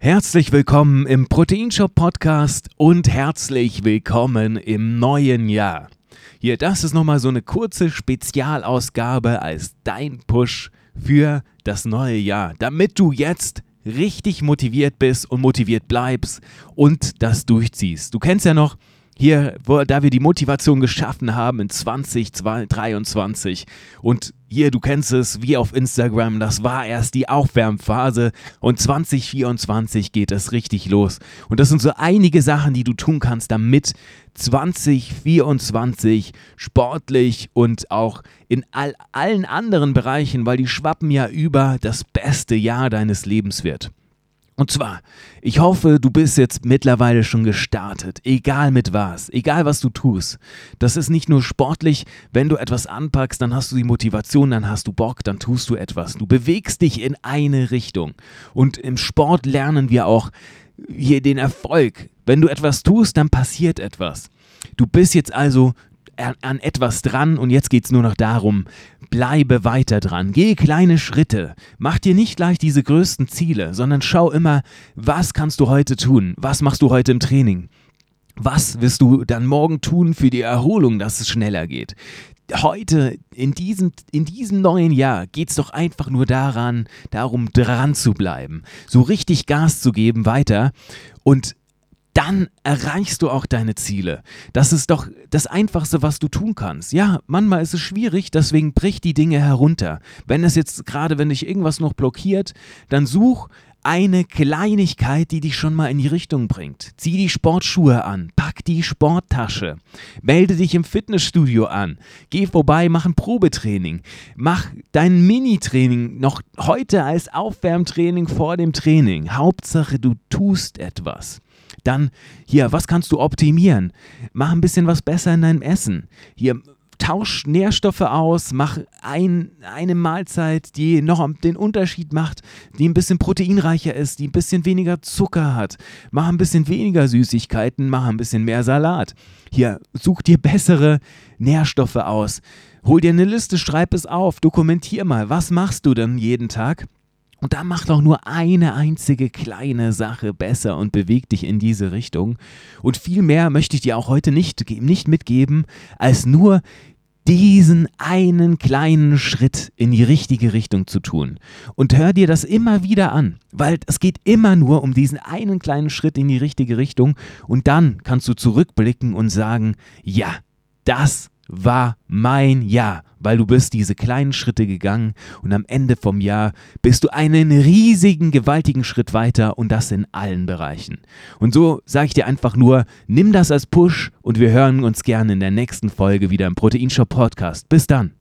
Herzlich willkommen im Proteinshop Podcast und herzlich willkommen im neuen Jahr. Hier, das ist nochmal so eine kurze Spezialausgabe als dein Push für das neue Jahr, damit du jetzt richtig motiviert bist und motiviert bleibst und das durchziehst. Du kennst ja noch, hier, wo, da wir die Motivation geschaffen haben in 2023 und hier, du kennst es, wie auf Instagram, das war erst die Aufwärmphase und 2024 geht es richtig los. Und das sind so einige Sachen, die du tun kannst, damit 2024 sportlich und auch in all, allen anderen Bereichen, weil die schwappen ja über, das beste Jahr deines Lebens wird. Und zwar, ich hoffe, du bist jetzt mittlerweile schon gestartet, egal mit was, egal was du tust. Das ist nicht nur sportlich, wenn du etwas anpackst, dann hast du die Motivation, dann hast du Bock, dann tust du etwas. Du bewegst dich in eine Richtung. Und im Sport lernen wir auch hier den Erfolg. Wenn du etwas tust, dann passiert etwas. Du bist jetzt also an etwas dran und jetzt geht es nur noch darum, bleibe weiter dran, geh kleine Schritte, mach dir nicht gleich diese größten Ziele, sondern schau immer, was kannst du heute tun, was machst du heute im Training, was wirst du dann morgen tun für die Erholung, dass es schneller geht. Heute, in diesem, in diesem neuen Jahr, geht es doch einfach nur daran, darum dran zu bleiben, so richtig Gas zu geben weiter. Und dann erreichst du auch deine Ziele. Das ist doch das Einfachste, was du tun kannst. Ja, manchmal ist es schwierig, deswegen brich die Dinge herunter. Wenn es jetzt gerade, wenn dich irgendwas noch blockiert, dann such eine Kleinigkeit, die dich schon mal in die Richtung bringt. Zieh die Sportschuhe an, pack die Sporttasche, melde dich im Fitnessstudio an, geh vorbei, mach ein Probetraining, mach dein Mini-Training noch heute als Aufwärmtraining vor dem Training. Hauptsache, du tust etwas. Dann hier, was kannst du optimieren? Mach ein bisschen was besser in deinem Essen. Hier, tausch Nährstoffe aus, mach ein, eine Mahlzeit, die noch den Unterschied macht, die ein bisschen proteinreicher ist, die ein bisschen weniger Zucker hat. Mach ein bisschen weniger Süßigkeiten, mach ein bisschen mehr Salat. Hier, such dir bessere Nährstoffe aus. Hol dir eine Liste, schreib es auf, dokumentier mal, was machst du denn jeden Tag? Und da mach doch nur eine einzige kleine Sache besser und beweg dich in diese Richtung. Und viel mehr möchte ich dir auch heute nicht, nicht mitgeben, als nur diesen einen kleinen Schritt in die richtige Richtung zu tun. Und hör dir das immer wieder an, weil es geht immer nur um diesen einen kleinen Schritt in die richtige Richtung. Und dann kannst du zurückblicken und sagen, ja, das war mein Jahr, weil du bist diese kleinen Schritte gegangen und am Ende vom Jahr bist du einen riesigen, gewaltigen Schritt weiter und das in allen Bereichen. Und so sage ich dir einfach nur, nimm das als Push und wir hören uns gerne in der nächsten Folge wieder im Proteinshop Podcast. Bis dann.